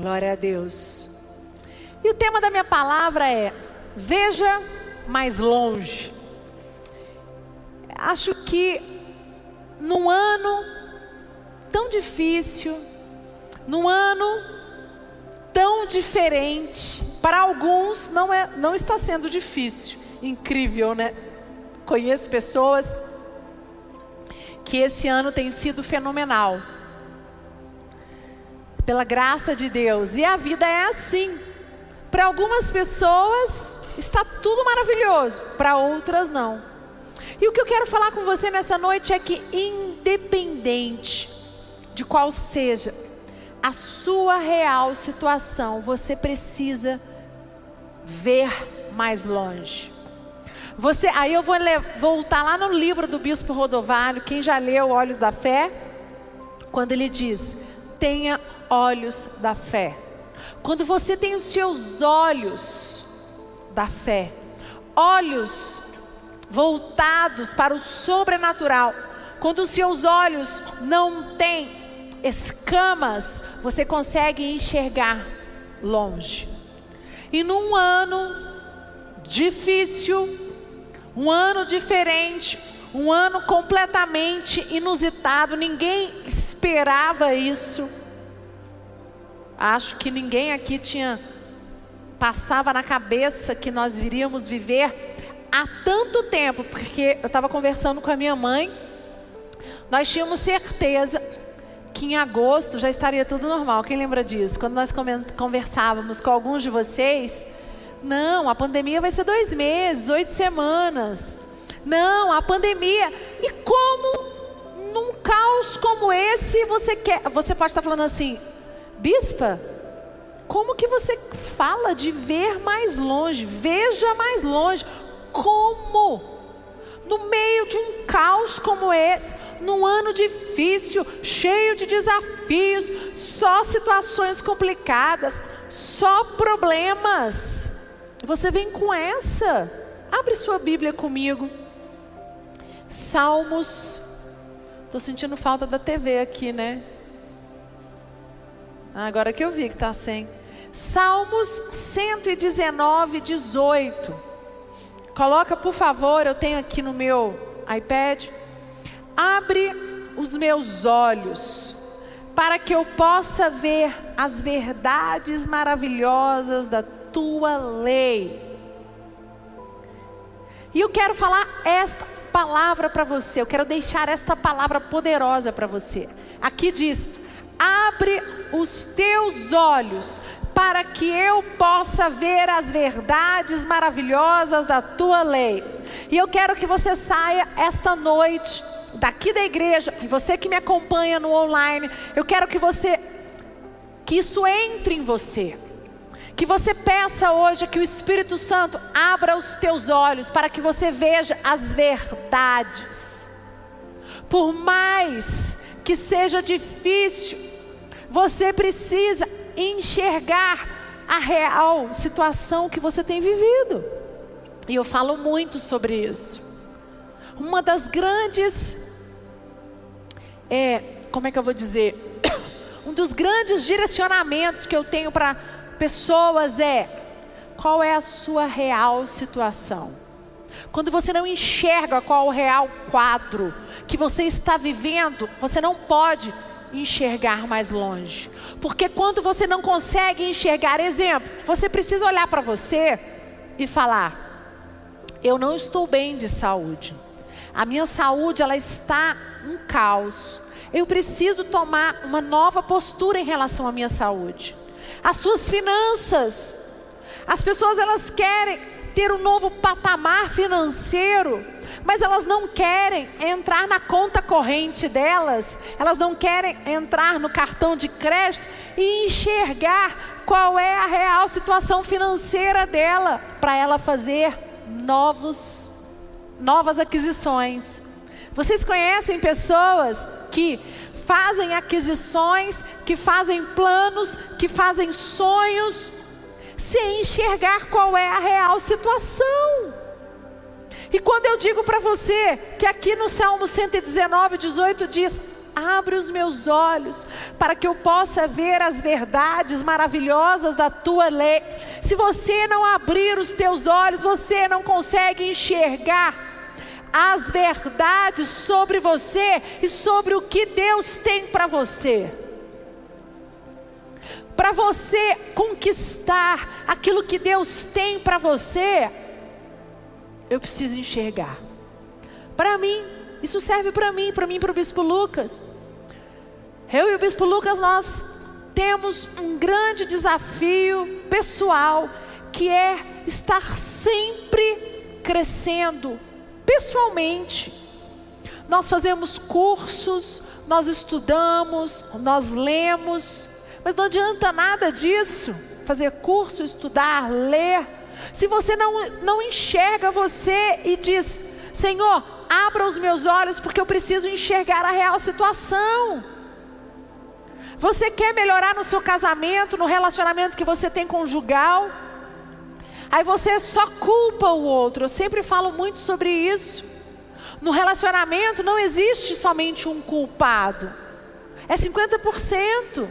Glória a Deus. E o tema da minha palavra é: Veja mais longe. Acho que num ano tão difícil, num ano tão diferente, para alguns não, é, não está sendo difícil. Incrível, né? Conheço pessoas que esse ano tem sido fenomenal. Pela graça de Deus. E a vida é assim. Para algumas pessoas está tudo maravilhoso, para outras não. E o que eu quero falar com você nessa noite é que, independente de qual seja a sua real situação, você precisa ver mais longe. Você, aí eu vou voltar lá no livro do Bispo Rodovalho, quem já leu Olhos da Fé, quando ele diz: tenha olhos da fé. Quando você tem os seus olhos da fé, olhos voltados para o sobrenatural, quando os seus olhos não têm escamas, você consegue enxergar longe. E num ano difícil, um ano diferente, um ano completamente inusitado, ninguém esperava isso. Acho que ninguém aqui tinha passava na cabeça que nós viríamos viver há tanto tempo, porque eu estava conversando com a minha mãe, nós tínhamos certeza que em agosto já estaria tudo normal. Quem lembra disso? Quando nós conversávamos com alguns de vocês, não, a pandemia vai ser dois meses, oito semanas. Não, a pandemia. E como num caos como esse você quer? Você pode estar falando assim, bispa, como que você fala de ver mais longe? Veja mais longe. Como? No meio de um caos como esse, num ano difícil, cheio de desafios, só situações complicadas, só problemas. Você vem com essa. Abre sua Bíblia comigo. Salmos. Estou sentindo falta da TV aqui, né? Ah, agora que eu vi que está sem. Salmos 119, 18. Coloca, por favor, eu tenho aqui no meu iPad. Abre os meus olhos para que eu possa ver as verdades maravilhosas da tua lei. E eu quero falar esta palavra para você, eu quero deixar esta palavra poderosa para você. Aqui diz: abre os teus olhos para que eu possa ver as verdades maravilhosas da tua lei. E eu quero que você saia esta noite daqui da igreja, e você que me acompanha no online, eu quero que você que isso entre em você. Que você peça hoje que o Espírito Santo abra os teus olhos para que você veja as verdades. Por mais que seja difícil, você precisa enxergar a real situação que você tem vivido. E eu falo muito sobre isso. Uma das grandes, é, como é que eu vou dizer? Um dos grandes direcionamentos que eu tenho para pessoas é: qual é a sua real situação? Quando você não enxerga qual o real quadro que você está vivendo, você não pode enxergar mais longe. Porque quando você não consegue enxergar, exemplo, você precisa olhar para você e falar: eu não estou bem de saúde. A minha saúde ela está um caos. Eu preciso tomar uma nova postura em relação à minha saúde as suas finanças. As pessoas elas querem ter um novo patamar financeiro, mas elas não querem entrar na conta corrente delas, elas não querem entrar no cartão de crédito e enxergar qual é a real situação financeira dela para ela fazer novos novas aquisições. Vocês conhecem pessoas que fazem aquisições, que fazem planos, que fazem sonhos, sem enxergar qual é a real situação. E quando eu digo para você que aqui no Salmo 119, 18 diz: abre os meus olhos para que eu possa ver as verdades maravilhosas da tua lei. Se você não abrir os teus olhos, você não consegue enxergar as verdades sobre você e sobre o que Deus tem para você. Para você conquistar aquilo que Deus tem para você, eu preciso enxergar. Para mim, isso serve para mim, para mim e para o Bispo Lucas. Eu e o Bispo Lucas, nós temos um grande desafio pessoal, que é estar sempre crescendo pessoalmente. Nós fazemos cursos, nós estudamos, nós lemos, mas não adianta nada disso. Fazer curso, estudar, ler, se você não, não enxerga você e diz: Senhor, abra os meus olhos porque eu preciso enxergar a real situação. Você quer melhorar no seu casamento, no relacionamento que você tem conjugal? Aí você só culpa o outro. Eu sempre falo muito sobre isso. No relacionamento não existe somente um culpado. É 50%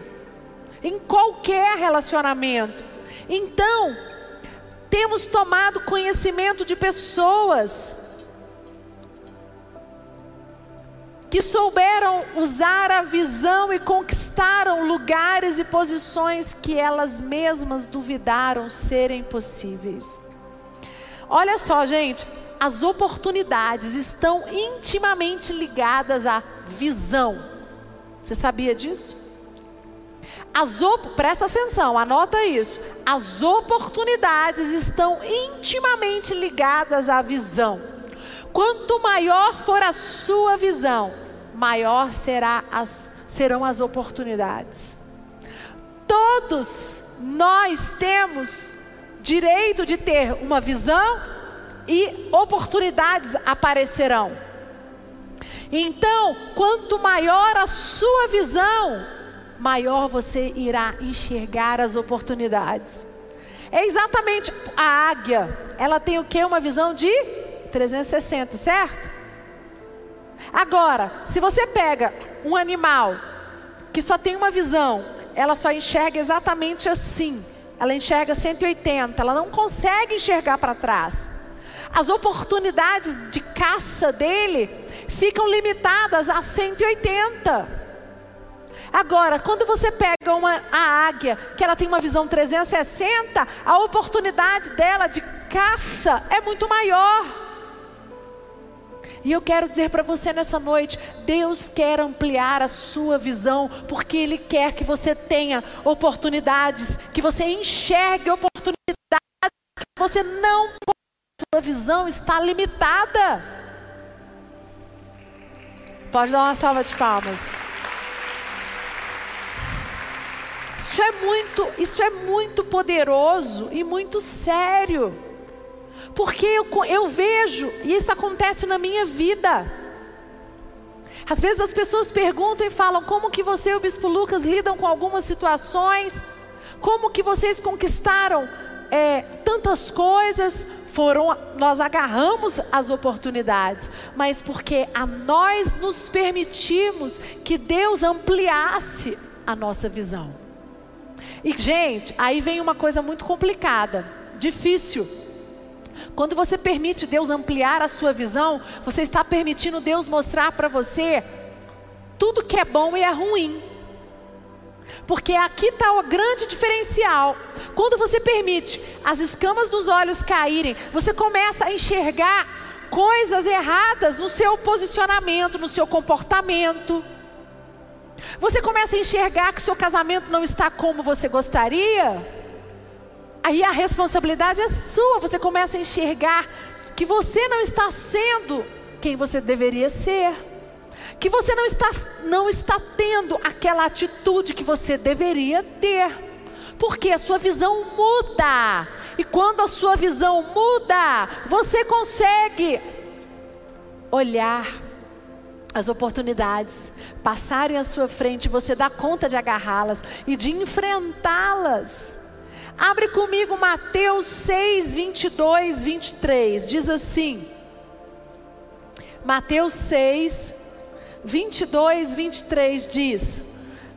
em qualquer relacionamento. Então, temos tomado conhecimento de pessoas que souberam usar a visão e conquistaram lugares e posições que elas mesmas duvidaram serem possíveis. Olha só, gente, as oportunidades estão intimamente ligadas à visão. Você sabia disso? As op... Presta atenção, anota isso. As oportunidades estão intimamente ligadas à visão. Quanto maior for a sua visão, maior será as, serão as oportunidades. Todos nós temos direito de ter uma visão e oportunidades aparecerão. Então, quanto maior a sua visão, maior você irá enxergar as oportunidades. É exatamente a águia, ela tem o que? Uma visão de 360, certo? Agora, se você pega um animal que só tem uma visão, ela só enxerga exatamente assim. Ela enxerga 180, ela não consegue enxergar para trás. As oportunidades de caça dele ficam limitadas a 180. Agora, quando você pega uma, a águia, que ela tem uma visão 360, a oportunidade dela de caça é muito maior. E eu quero dizer para você nessa noite: Deus quer ampliar a sua visão, porque Ele quer que você tenha oportunidades, que você enxergue oportunidades, que você não sua visão está limitada. Pode dar uma salva de palmas. Isso é muito, isso é muito poderoso e muito sério. Porque eu, eu vejo, e isso acontece na minha vida. Às vezes as pessoas perguntam e falam: como que você e o Bispo Lucas lidam com algumas situações? Como que vocês conquistaram é, tantas coisas? Foram, nós agarramos as oportunidades, mas porque a nós nos permitimos que Deus ampliasse a nossa visão. E, gente, aí vem uma coisa muito complicada, difícil. Quando você permite Deus ampliar a sua visão, você está permitindo Deus mostrar para você tudo que é bom e é ruim. Porque aqui está o grande diferencial. Quando você permite as escamas dos olhos caírem, você começa a enxergar coisas erradas no seu posicionamento, no seu comportamento. Você começa a enxergar que seu casamento não está como você gostaria. Aí a responsabilidade é sua. Você começa a enxergar que você não está sendo quem você deveria ser. Que você não está, não está tendo aquela atitude que você deveria ter. Porque a sua visão muda. E quando a sua visão muda, você consegue olhar as oportunidades passarem à sua frente, você dá conta de agarrá-las e de enfrentá-las. Abre comigo Mateus 6, 22, 23. Diz assim. Mateus 6, 22, 23 diz: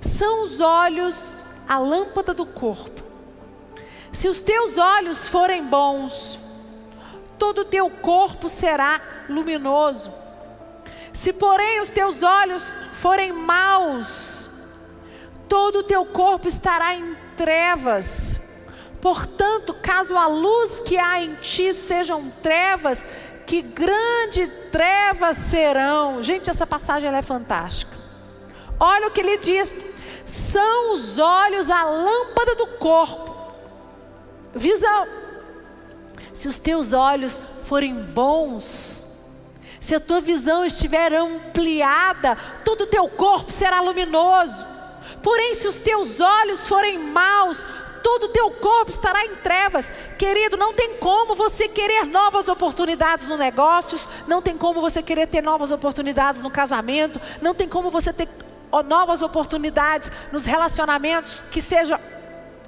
São os olhos a lâmpada do corpo. Se os teus olhos forem bons, todo o teu corpo será luminoso. Se, porém, os teus olhos forem maus, todo o teu corpo estará em trevas. Portanto, caso a luz que há em ti sejam trevas, que grande trevas serão. Gente, essa passagem é fantástica. Olha o que ele diz: são os olhos a lâmpada do corpo. Visão. Se os teus olhos forem bons, se a tua visão estiver ampliada, todo o teu corpo será luminoso. Porém, se os teus olhos forem maus, todo o teu corpo estará em trevas. Querido, não tem como você querer novas oportunidades no negócios, não tem como você querer ter novas oportunidades no casamento, não tem como você ter novas oportunidades nos relacionamentos, que seja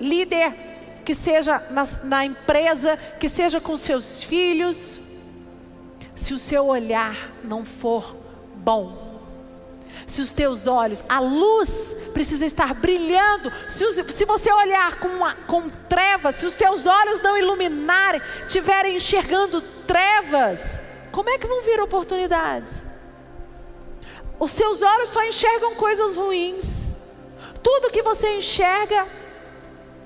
líder, que seja na, na empresa, que seja com seus filhos, se o seu olhar não for bom se os teus olhos, a luz precisa estar brilhando, se, os, se você olhar com, uma, com trevas, se os teus olhos não iluminarem, estiverem enxergando trevas, como é que vão vir oportunidades? Os seus olhos só enxergam coisas ruins, tudo que você enxerga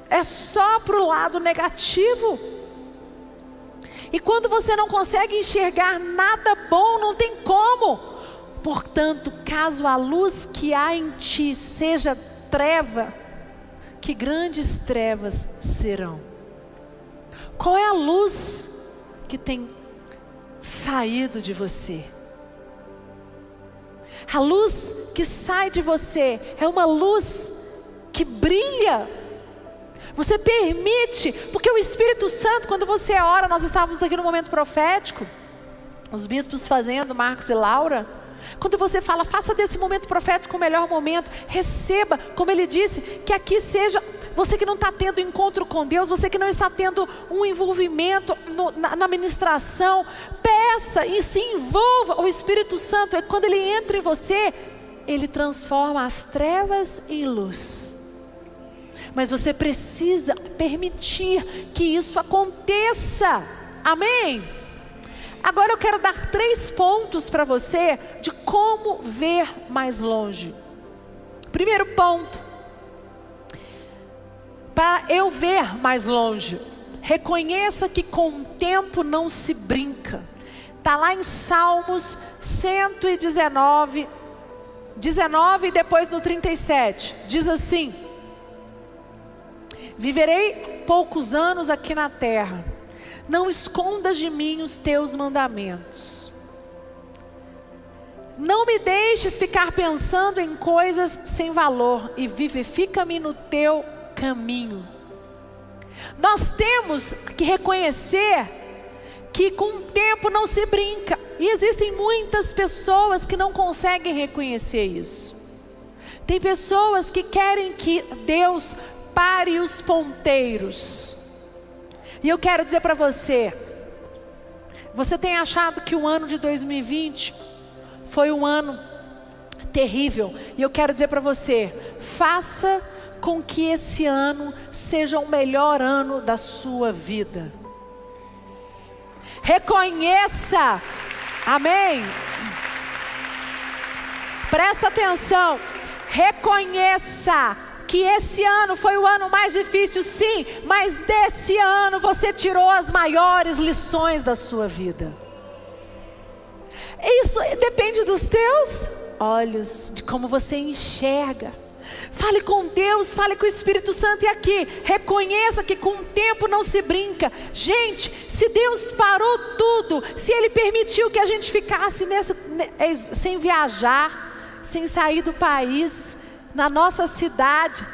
é só para o lado negativo. E quando você não consegue enxergar nada bom, não tem como. Portanto, caso a luz que há em ti seja treva, que grandes trevas serão. Qual é a luz que tem saído de você? A luz que sai de você é uma luz que brilha. Você permite, porque o Espírito Santo, quando você ora, nós estávamos aqui no momento profético, os bispos fazendo, Marcos e Laura, quando você fala, faça desse momento profético o melhor momento, receba, como ele disse, que aqui seja você que não está tendo encontro com Deus, você que não está tendo um envolvimento no, na, na ministração, peça e se envolva. O Espírito Santo é quando ele entra em você, ele transforma as trevas em luz. Mas você precisa permitir que isso aconteça. Amém? Agora eu quero dar três pontos para você de como ver mais longe. Primeiro ponto, para eu ver mais longe, reconheça que com o tempo não se brinca. Está lá em Salmos 119, 19 e depois no 37. Diz assim: Viverei poucos anos aqui na terra não escondas de mim os teus mandamentos. Não me deixes ficar pensando em coisas sem valor e vivifica-me no teu caminho. Nós temos que reconhecer que com o tempo não se brinca. E existem muitas pessoas que não conseguem reconhecer isso. Tem pessoas que querem que Deus pare os ponteiros. E eu quero dizer para você: você tem achado que o ano de 2020 foi um ano terrível, e eu quero dizer para você: faça com que esse ano seja o melhor ano da sua vida. Reconheça, amém? Presta atenção, reconheça que esse ano foi o ano mais difícil, sim, mas desse ano você tirou as maiores lições da sua vida. Isso depende dos teus olhos, de como você enxerga. Fale com Deus, fale com o Espírito Santo e aqui, reconheça que com o tempo não se brinca. Gente, se Deus parou tudo, se Ele permitiu que a gente ficasse nessa, sem viajar, sem sair do país, na nossa cidade.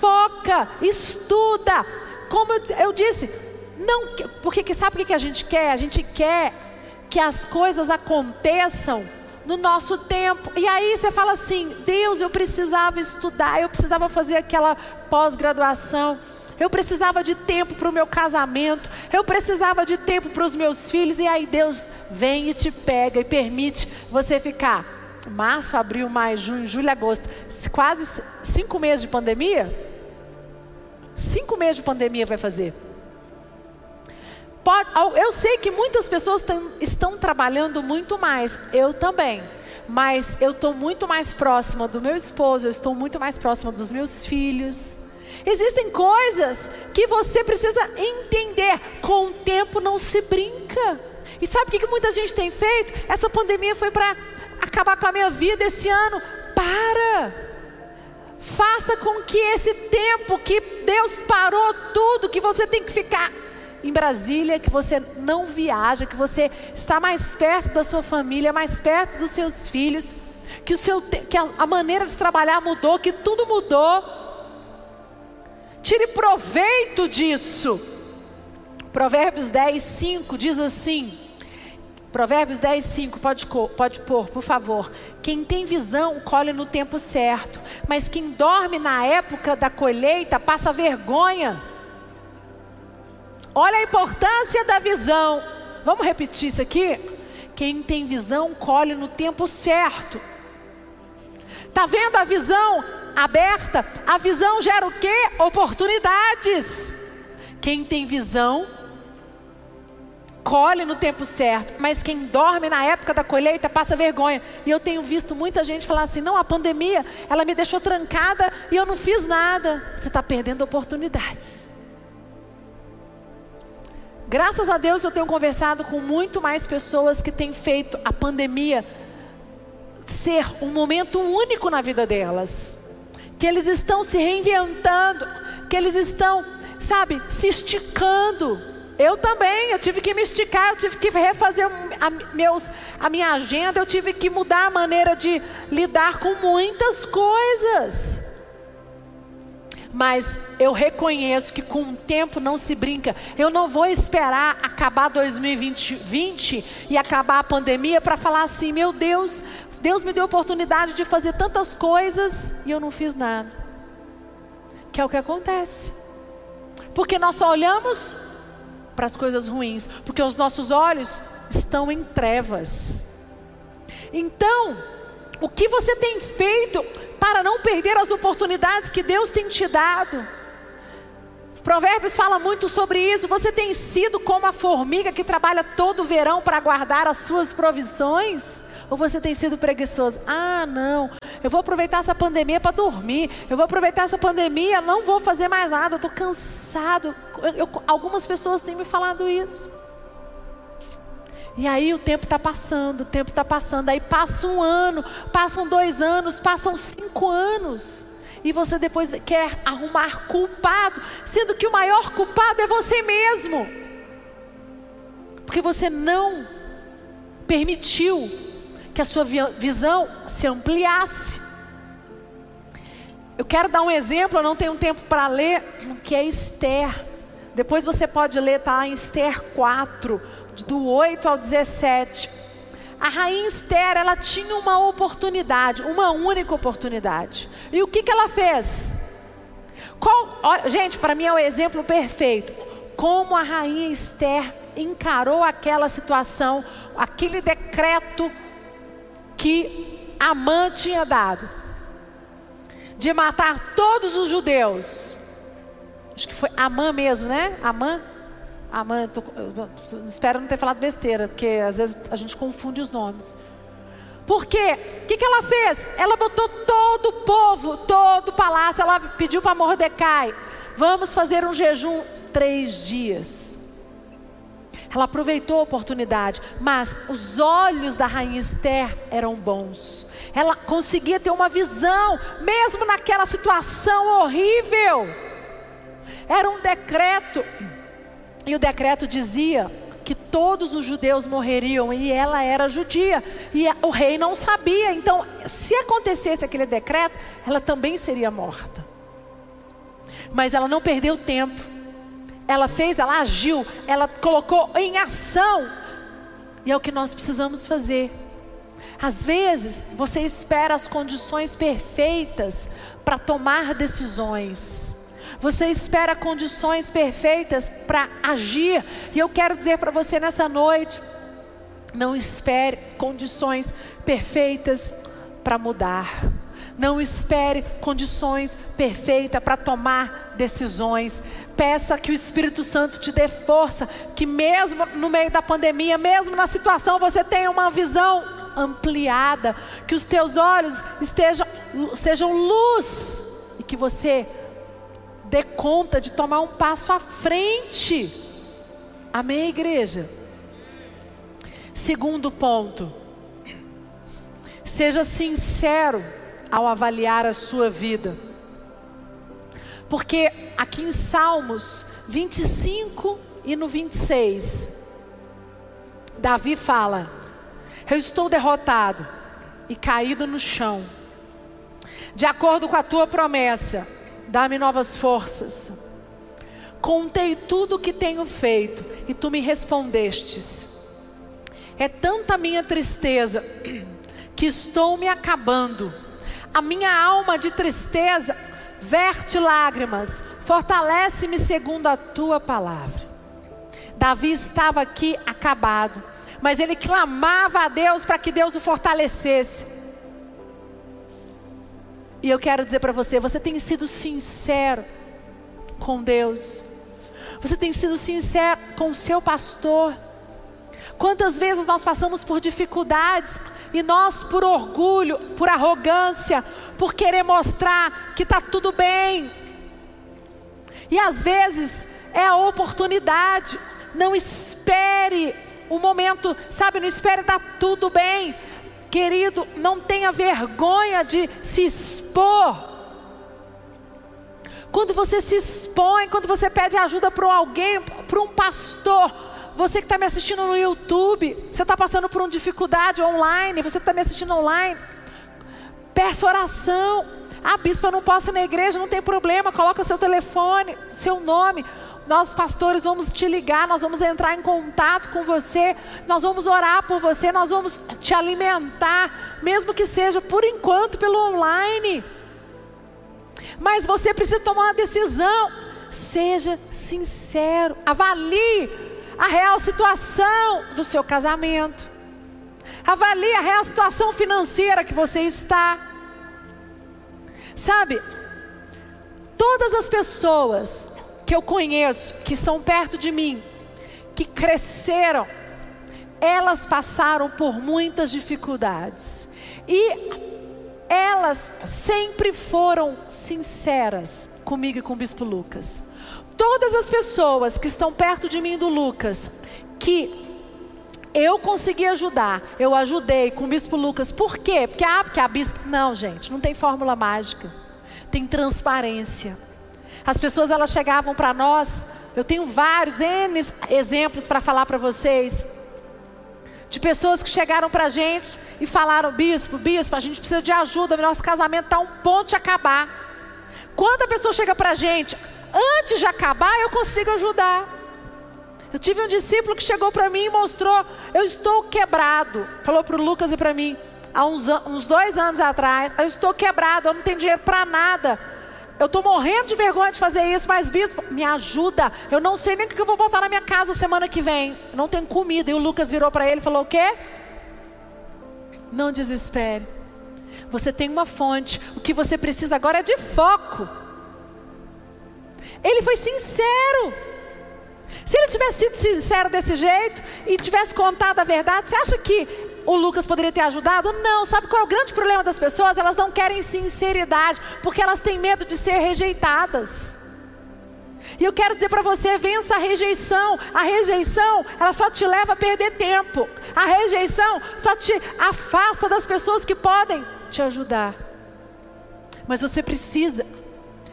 Foca, estuda. Como eu, disse, não, porque sabe o que a gente quer? A gente quer que as coisas aconteçam no nosso tempo. E aí você fala assim: Deus, eu precisava estudar, eu precisava fazer aquela pós-graduação. Eu precisava de tempo para o meu casamento, eu precisava de tempo para os meus filhos, e aí Deus vem e te pega e permite você ficar março, abril, maio, junho, julho, agosto, quase cinco meses de pandemia. Cinco meses de pandemia vai fazer. Pode, eu sei que muitas pessoas tão, estão trabalhando muito mais, eu também. Mas eu estou muito mais próxima do meu esposo, eu estou muito mais próxima dos meus filhos. Existem coisas que você precisa entender. Com o tempo não se brinca. E sabe o que muita gente tem feito? Essa pandemia foi para acabar com a minha vida esse ano. Para! Faça com que esse tempo que Deus parou tudo, que você tem que ficar em Brasília, que você não viaja, que você está mais perto da sua família, mais perto dos seus filhos, que, o seu, que a, a maneira de trabalhar mudou, que tudo mudou. Tire proveito disso. Provérbios 10, 5 diz assim: Provérbios 10, 5, pode, pode pôr, por favor. Quem tem visão colhe no tempo certo, mas quem dorme na época da colheita passa vergonha. Olha a importância da visão. Vamos repetir isso aqui? Quem tem visão colhe no tempo certo. Tá vendo a visão aberta? A visão gera o quê? Oportunidades. Quem tem visão colhe no tempo certo, mas quem dorme na época da colheita passa vergonha. E eu tenho visto muita gente falar assim: não, a pandemia, ela me deixou trancada e eu não fiz nada. Você está perdendo oportunidades. Graças a Deus eu tenho conversado com muito mais pessoas que têm feito a pandemia ser um momento único na vida delas. Que eles estão se reinventando, que eles estão, sabe, se esticando eu também, eu tive que me esticar, eu tive que refazer a, meus, a minha agenda, eu tive que mudar a maneira de lidar com muitas coisas. Mas eu reconheço que com o tempo não se brinca. Eu não vou esperar acabar 2020 20 e acabar a pandemia para falar assim: meu Deus, Deus me deu oportunidade de fazer tantas coisas e eu não fiz nada. Que é o que acontece. Porque nós só olhamos para as coisas ruins, porque os nossos olhos estão em trevas. Então, o que você tem feito para não perder as oportunidades que Deus tem te dado? Provérbios fala muito sobre isso. Você tem sido como a formiga que trabalha todo o verão para guardar as suas provisões? Ou você tem sido preguiçoso? Ah, não, eu vou aproveitar essa pandemia para dormir. Eu vou aproveitar essa pandemia, não vou fazer mais nada. Eu estou cansado. Eu, algumas pessoas têm me falado isso. E aí o tempo está passando, o tempo está passando. Aí passa um ano, passam dois anos, passam cinco anos. E você depois quer arrumar culpado, sendo que o maior culpado é você mesmo. Porque você não permitiu que a sua visão se ampliasse. Eu quero dar um exemplo, eu não tenho tempo para ler, que é Esther. Depois você pode ler, tá? Em Esther 4, do 8 ao 17. A rainha Esther, ela tinha uma oportunidade, uma única oportunidade. E o que, que ela fez? Qual, gente, para mim é o exemplo perfeito. Como a rainha Esther encarou aquela situação, aquele decreto que Amã tinha dado de matar todos os judeus. Acho que foi Amã mesmo, né? Amã? Amã, tô, espero não ter falado besteira, porque às vezes a gente confunde os nomes. Por quê? O que, que ela fez? Ela botou todo o povo, todo o palácio, ela pediu para Mordecai: vamos fazer um jejum três dias. Ela aproveitou a oportunidade, mas os olhos da rainha Esther eram bons. Ela conseguia ter uma visão, mesmo naquela situação horrível. Era um decreto, e o decreto dizia que todos os judeus morreriam, e ela era judia, e o rei não sabia. Então, se acontecesse aquele decreto, ela também seria morta. Mas ela não perdeu tempo ela fez, ela agiu, ela colocou em ação. E é o que nós precisamos fazer. Às vezes, você espera as condições perfeitas para tomar decisões. Você espera condições perfeitas para agir. E eu quero dizer para você nessa noite: não espere condições perfeitas para mudar. Não espere condições perfeitas para tomar decisões. Peça que o Espírito Santo te dê força, que mesmo no meio da pandemia, mesmo na situação, você tenha uma visão ampliada, que os teus olhos estejam, sejam luz e que você dê conta de tomar um passo à frente. Amém, igreja? Segundo ponto, seja sincero ao avaliar a sua vida. Porque aqui em Salmos 25 e no 26, Davi fala: Eu estou derrotado e caído no chão. De acordo com a tua promessa, dá-me novas forças. Contei tudo o que tenho feito e tu me respondestes. É tanta minha tristeza que estou me acabando. A minha alma de tristeza verte lágrimas, fortalece-me segundo a tua palavra. Davi estava aqui acabado, mas ele clamava a Deus para que Deus o fortalecesse. E eu quero dizer para você: você tem sido sincero com Deus, você tem sido sincero com o seu pastor. Quantas vezes nós passamos por dificuldades e nós, por orgulho, por arrogância, por querer mostrar que está tudo bem. E às vezes é a oportunidade. Não espere o momento, sabe? Não espere estar tá tudo bem. Querido, não tenha vergonha de se expor. Quando você se expõe, quando você pede ajuda para alguém, para um pastor, você que está me assistindo no YouTube, você está passando por uma dificuldade online, você está me assistindo online, Peça oração. Ah, bispo, eu não posso ir na igreja, não tem problema. Coloca seu telefone, seu nome. Nós, pastores, vamos te ligar, nós vamos entrar em contato com você, nós vamos orar por você, nós vamos te alimentar, mesmo que seja por enquanto pelo online. Mas você precisa tomar uma decisão. Seja sincero, avalie a real situação do seu casamento. Avalie a real situação financeira que você está. Sabe, todas as pessoas que eu conheço, que são perto de mim, que cresceram, elas passaram por muitas dificuldades. E elas sempre foram sinceras comigo e com o bispo Lucas. Todas as pessoas que estão perto de mim do Lucas, que eu consegui ajudar, eu ajudei com o bispo Lucas. Por quê? Porque, ah, porque a bispo. Não, gente, não tem fórmula mágica. Tem transparência. As pessoas elas chegavam para nós, eu tenho vários N exemplos para falar para vocês. De pessoas que chegaram para a gente e falaram: Bispo, bispo, a gente precisa de ajuda, nosso casamento está um ponto de acabar. Quando a pessoa chega para a gente, antes de acabar, eu consigo ajudar. Eu tive um discípulo que chegou para mim e mostrou: eu estou quebrado. Falou para o Lucas e para mim, há uns, uns dois anos atrás: eu estou quebrado, eu não tenho dinheiro para nada. Eu estou morrendo de vergonha de fazer isso, mas bispo, me ajuda. Eu não sei nem o que eu vou botar na minha casa semana que vem. Eu não tenho comida. E o Lucas virou para ele e falou: O quê? Não desespere. Você tem uma fonte. O que você precisa agora é de foco. Ele foi sincero. Se ele tivesse sido sincero desse jeito e tivesse contado a verdade, você acha que o Lucas poderia ter ajudado? Não. Sabe qual é o grande problema das pessoas? Elas não querem sinceridade, porque elas têm medo de ser rejeitadas. E eu quero dizer para você, vença a rejeição. A rejeição, ela só te leva a perder tempo. A rejeição só te afasta das pessoas que podem te ajudar. Mas você precisa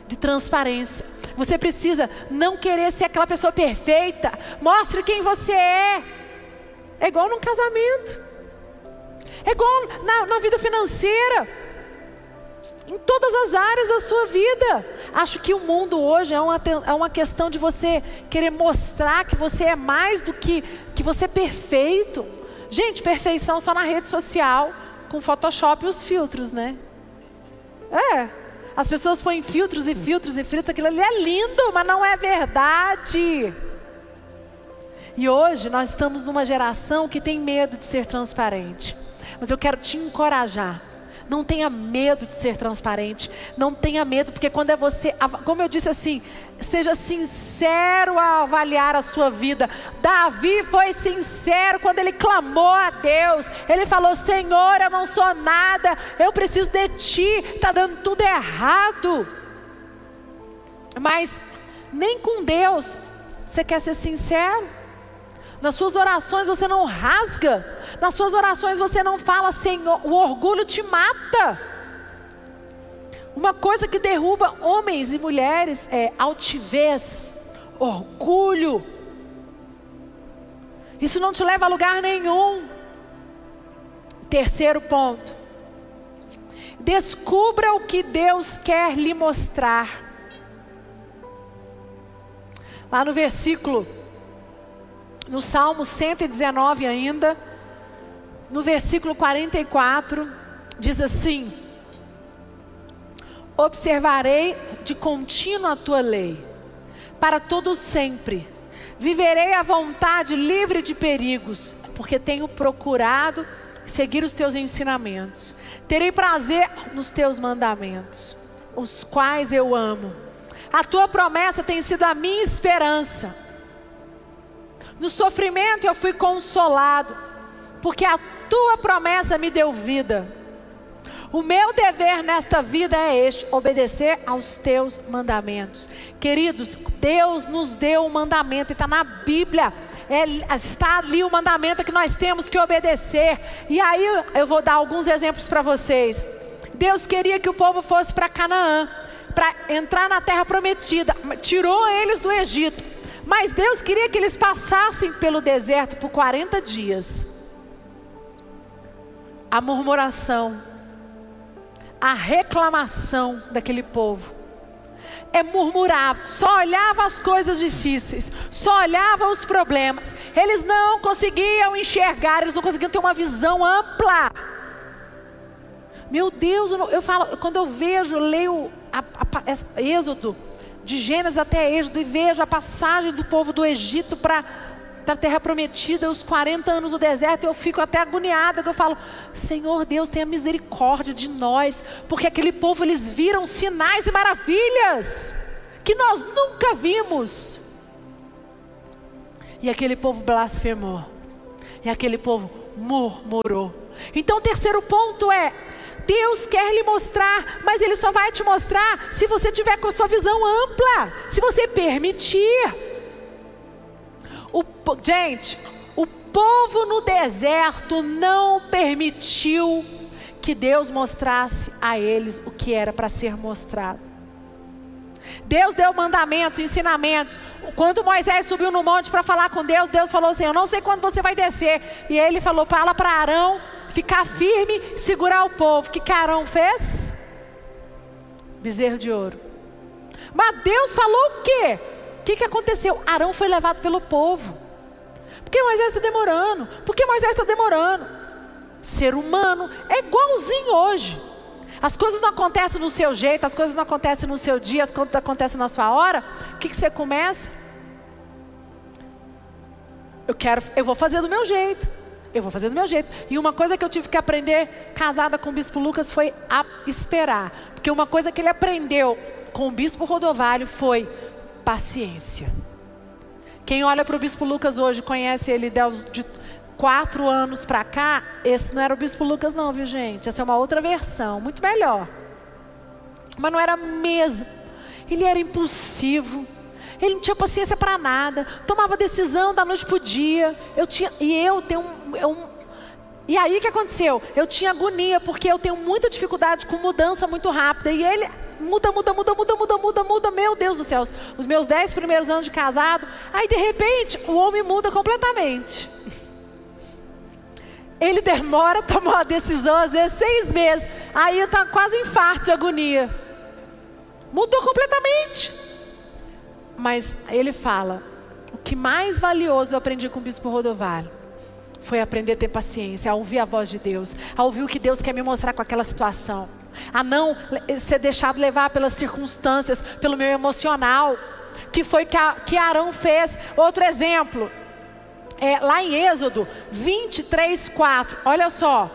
de transparência. Você precisa não querer ser aquela pessoa perfeita. Mostre quem você é. É igual num casamento. É igual na, na vida financeira. Em todas as áreas da sua vida. Acho que o mundo hoje é uma, é uma questão de você querer mostrar que você é mais do que que você é perfeito. Gente, perfeição só na rede social, com Photoshop e os filtros, né? É. As pessoas põem filtros e filtros e filtros, aquilo ali é lindo, mas não é verdade. E hoje nós estamos numa geração que tem medo de ser transparente. Mas eu quero te encorajar. Não tenha medo de ser transparente. Não tenha medo, porque quando é você, como eu disse assim, seja sincero ao avaliar a sua vida. Davi foi sincero quando ele clamou a Deus. Ele falou: Senhor, eu não sou nada, eu preciso de ti, está dando tudo errado. Mas nem com Deus você quer ser sincero. Nas suas orações você não rasga. Nas suas orações você não fala, Senhor, o orgulho te mata. Uma coisa que derruba homens e mulheres é altivez, orgulho. Isso não te leva a lugar nenhum. Terceiro ponto. Descubra o que Deus quer lhe mostrar. Lá no versículo, no Salmo 119 ainda, no versículo 44, diz assim: Observarei de contínuo a tua lei, para todo sempre. Viverei à vontade, livre de perigos, porque tenho procurado seguir os teus ensinamentos. Terei prazer nos teus mandamentos, os quais eu amo. A tua promessa tem sido a minha esperança. No sofrimento eu fui consolado, porque a tua promessa me deu vida. O meu dever nesta vida é este: obedecer aos teus mandamentos. Queridos, Deus nos deu um mandamento, está na Bíblia. É, está ali o mandamento que nós temos que obedecer. E aí eu vou dar alguns exemplos para vocês. Deus queria que o povo fosse para Canaã para entrar na terra prometida, tirou eles do Egito. Mas Deus queria que eles passassem pelo deserto por 40 dias. A murmuração, a reclamação daquele povo é murmurar, só olhava as coisas difíceis, só olhava os problemas. Eles não conseguiam enxergar, eles não conseguiam ter uma visão ampla. Meu Deus, eu, eu falo, quando eu vejo, eu leio a, a, Êxodo, de Gênesis até Êxodo, e vejo a passagem do povo do Egito para a terra prometida, os 40 anos no deserto, eu fico até agoniada, que eu falo, Senhor Deus, tenha misericórdia de nós, porque aquele povo, eles viram sinais e maravilhas, que nós nunca vimos, e aquele povo blasfemou, e aquele povo murmurou, então o terceiro ponto é, Deus quer lhe mostrar, mas Ele só vai te mostrar se você tiver com a sua visão ampla, se você permitir. O, gente, o povo no deserto não permitiu que Deus mostrasse a eles o que era para ser mostrado. Deus deu mandamentos, ensinamentos. Quando Moisés subiu no monte para falar com Deus, Deus falou assim: Eu não sei quando você vai descer. E ele falou: Fala para Arão ficar firme, segurar o povo. O que Carão fez? Bezerro de ouro. Mas Deus falou o quê? O que, que aconteceu? Arão foi levado pelo povo. Por que Moisés está demorando? Por que Moisés está demorando? Ser humano é igualzinho hoje. As coisas não acontecem no seu jeito, as coisas não acontecem no seu dia, as coisas acontecem na sua hora. O que, que você começa? Eu quero, eu vou fazer do meu jeito. Eu vou fazer do meu jeito. E uma coisa que eu tive que aprender casada com o bispo Lucas foi a esperar. Porque uma coisa que ele aprendeu com o bispo Rodovalho foi paciência. Quem olha para o bispo Lucas hoje, conhece ele de quatro anos para cá, esse não era o bispo Lucas, não, viu gente? Essa é uma outra versão, muito melhor. Mas não era mesmo. Ele era impulsivo. Ele não tinha paciência para nada. Tomava decisão da noite para o dia. Eu tinha, e eu tenho um, um e aí o que aconteceu? Eu tinha agonia, porque eu tenho muita dificuldade com mudança muito rápida. E ele muda, muda, muda, muda, muda, muda, muda. Meu Deus do céu, os meus dez primeiros anos de casado. Aí de repente o homem muda completamente. Ele demora a tomar uma decisão, às vezes seis meses. Aí está quase infarto de agonia. Mudou completamente. Mas ele fala: o que mais valioso eu aprendi com o bispo Rodovalho foi aprender a ter paciência, a ouvir a voz de Deus, a ouvir o que Deus quer me mostrar com aquela situação, a não ser deixado levar pelas circunstâncias, pelo meu emocional, que foi que, a, que Arão fez. Outro exemplo, é, lá em Êxodo 23, 4, olha só.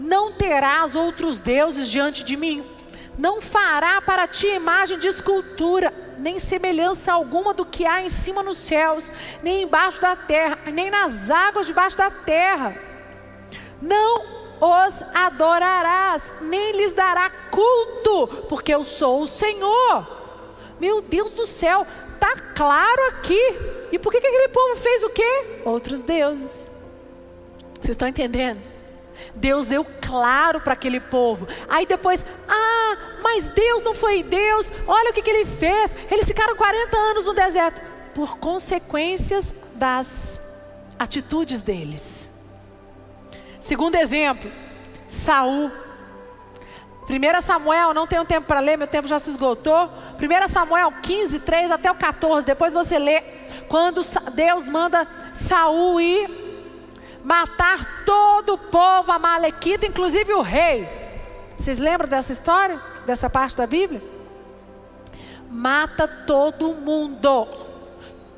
Não terás outros deuses diante de mim. Não fará para ti imagem de escultura, nem semelhança alguma do que há em cima nos céus, nem embaixo da terra, nem nas águas debaixo da terra. Não os adorarás, nem lhes dará culto, porque eu sou o Senhor. Meu Deus do céu, tá claro aqui. E por que, que aquele povo fez o quê? Outros deuses. Vocês estão entendendo? Deus deu claro para aquele povo. Aí depois, ah, mas Deus não foi Deus. Olha o que, que ele fez. Eles ficaram 40 anos no deserto por consequências das atitudes deles. Segundo exemplo, Saul. 1 Samuel, não tenho tempo para ler, meu tempo já se esgotou. 1 Samuel 15, 3 até o 14. Depois você lê quando Deus manda Saul ir matar todo o povo amalequita, inclusive o rei. Vocês lembram dessa história? Dessa parte da Bíblia? Mata todo mundo.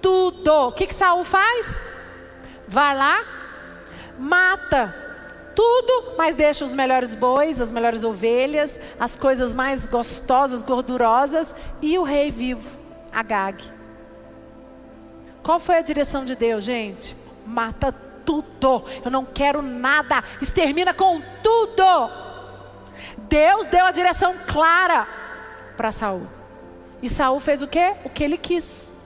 Tudo. O que, que Saul faz? Vai lá, mata tudo, mas deixa os melhores bois, as melhores ovelhas, as coisas mais gostosas, gordurosas e o rei vivo, Agag. Qual foi a direção de Deus, gente? Mata tudo. Eu não quero nada. Extermina com tudo. Deus deu a direção clara para Saul. E Saul fez o quê? O que ele quis.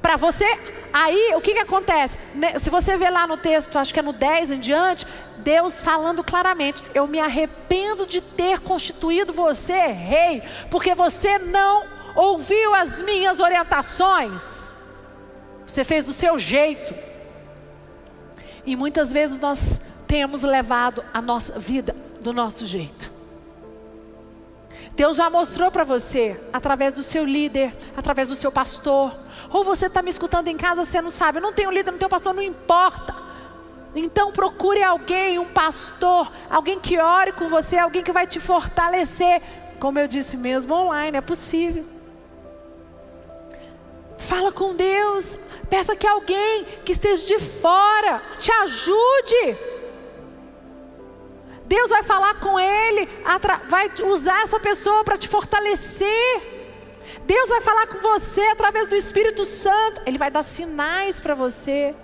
Para você, aí o que, que acontece? Se você ver lá no texto, acho que é no 10 em diante, Deus falando claramente: Eu me arrependo de ter constituído você rei, porque você não ouviu as minhas orientações, você fez do seu jeito. E muitas vezes nós temos levado a nossa vida do nosso jeito. Deus já mostrou para você, através do seu líder, através do seu pastor, ou você está me escutando em casa, você não sabe, eu não tenho líder, não tenho pastor, não importa. Então procure alguém, um pastor, alguém que ore com você, alguém que vai te fortalecer. Como eu disse mesmo, online, é possível. Fala com Deus, peça que alguém que esteja de fora te ajude. Deus vai falar com ele, vai usar essa pessoa para te fortalecer. Deus vai falar com você através do Espírito Santo. Ele vai dar sinais para você.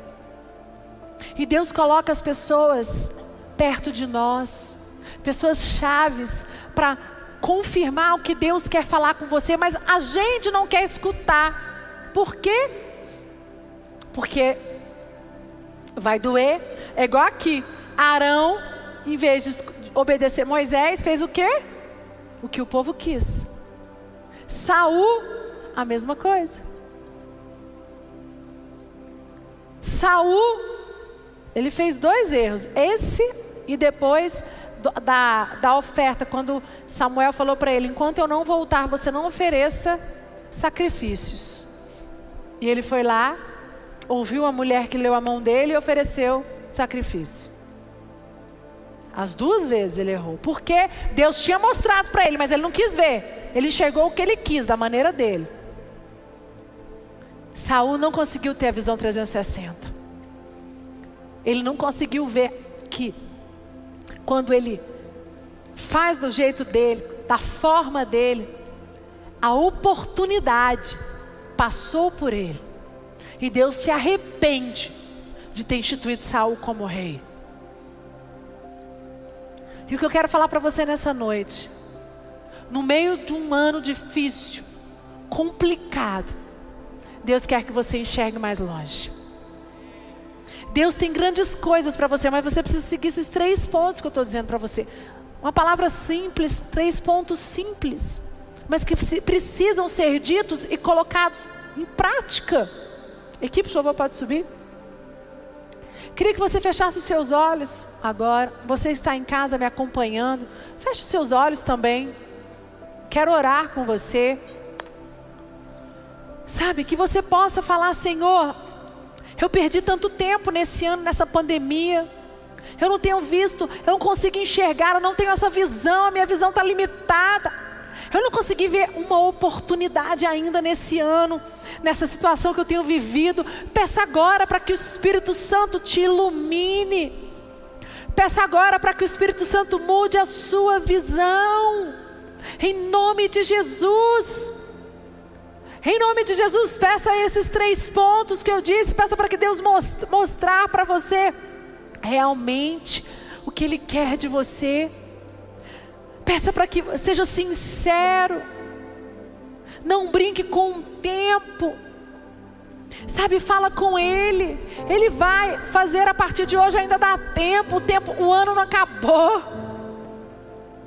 E Deus coloca as pessoas perto de nós, pessoas chaves para confirmar o que Deus quer falar com você, mas a gente não quer escutar. Por quê? Porque vai doer. É igual aqui. Arão, em vez de obedecer Moisés, fez o quê? O que o povo quis. Saul, a mesma coisa. Saul, ele fez dois erros. Esse e depois da, da oferta, quando Samuel falou para ele: enquanto eu não voltar, você não ofereça sacrifícios. E ele foi lá, ouviu a mulher que leu a mão dele e ofereceu sacrifício. As duas vezes ele errou. Porque Deus tinha mostrado para ele, mas ele não quis ver. Ele enxergou o que ele quis, da maneira dele. Saul não conseguiu ter a visão 360. Ele não conseguiu ver que quando ele faz do jeito dele, da forma dele, a oportunidade passou por ele. E Deus se arrepende de ter instituído Saul como rei. E o que eu quero falar para você nessa noite no meio de um ano difícil, complicado, Deus quer que você enxergue mais longe. Deus tem grandes coisas para você, mas você precisa seguir esses três pontos que eu estou dizendo para você. Uma palavra simples, três pontos simples, mas que precisam ser ditos e colocados em prática. Equipe, por favor, pode subir. Queria que você fechasse os seus olhos agora. Você está em casa me acompanhando. Feche os seus olhos também. Quero orar com você. Sabe, que você possa falar, Senhor, eu perdi tanto tempo nesse ano, nessa pandemia. Eu não tenho visto, eu não consigo enxergar, eu não tenho essa visão, a minha visão está limitada. Eu não consegui ver uma oportunidade ainda nesse ano, nessa situação que eu tenho vivido. Peça agora para que o Espírito Santo te ilumine. Peça agora para que o Espírito Santo mude a sua visão. Em nome de Jesus. Em nome de Jesus, peça esses três pontos que eu disse. Peça para que Deus most mostrar para você realmente o que Ele quer de você. Peça para que seja sincero. Não brinque com o tempo. Sabe, fala com Ele. Ele vai fazer a partir de hoje, ainda dá tempo. O tempo, o ano não acabou.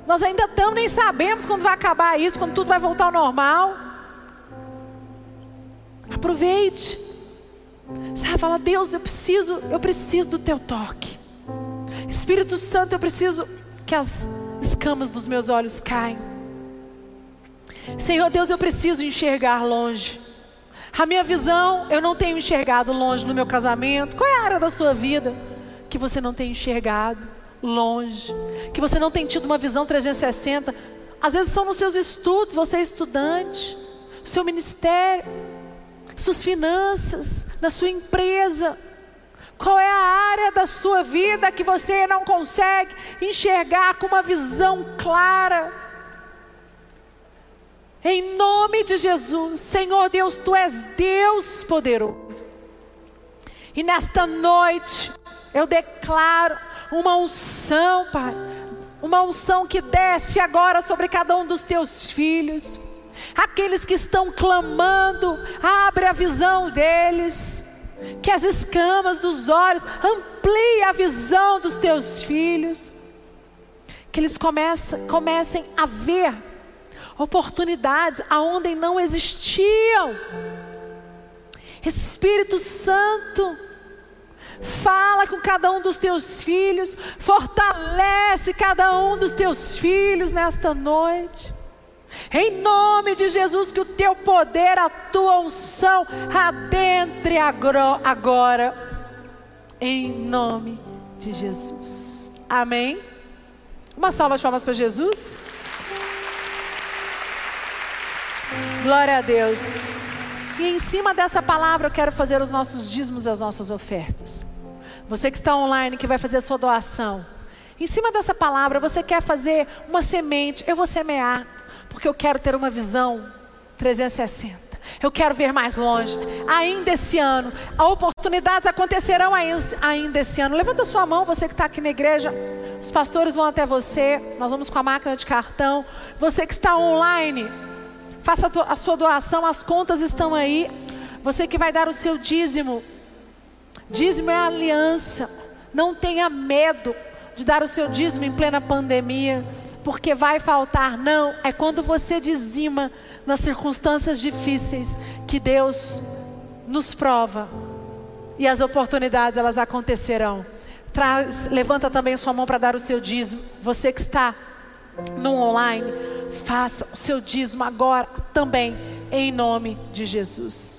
Nós ainda estamos, nem sabemos quando vai acabar isso, quando tudo vai voltar ao normal. Aproveite. Sabe, fala, Deus, eu preciso, eu preciso do teu toque. Espírito Santo, eu preciso que as escamas dos meus olhos caem. Senhor Deus, eu preciso enxergar longe. A minha visão, eu não tenho enxergado longe no meu casamento. Qual é a área da sua vida que você não tem enxergado longe? Que você não tem tido uma visão 360? Às vezes são nos seus estudos, você é estudante, seu ministério, suas finanças, na sua empresa. Qual é a área da sua vida que você não consegue enxergar com uma visão clara? Em nome de Jesus, Senhor Deus, tu és Deus poderoso. E nesta noite, eu declaro uma unção, Pai, uma unção que desce agora sobre cada um dos teus filhos. Aqueles que estão clamando, abre a visão deles. Que as escamas dos olhos amplie a visão dos teus filhos. Que eles comecem a ver oportunidades aonde não existiam. Espírito Santo, fala com cada um dos teus filhos, fortalece cada um dos teus filhos nesta noite. Em nome de Jesus, que o teu poder, a tua unção adentre agora. Em nome de Jesus. Amém. Uma salva de palmas para Jesus. Glória a Deus. E em cima dessa palavra eu quero fazer os nossos dízimos as nossas ofertas. Você que está online, que vai fazer a sua doação. Em cima dessa palavra, você quer fazer uma semente, eu vou semear, porque eu quero ter uma visão 360. Eu quero ver mais longe. Ainda esse ano, oportunidades acontecerão ainda esse ano. Levanta sua mão, você que está aqui na igreja. Os pastores vão até você. Nós vamos com a máquina de cartão. Você que está online, Faça a sua doação, as contas estão aí. Você que vai dar o seu dízimo. Dízimo é aliança. Não tenha medo de dar o seu dízimo em plena pandemia, porque vai faltar. Não, é quando você dizima nas circunstâncias difíceis que Deus nos prova. E as oportunidades elas acontecerão. Traz, levanta também sua mão para dar o seu dízimo. Você que está no online, faça o seu dízimo agora também, em nome de Jesus.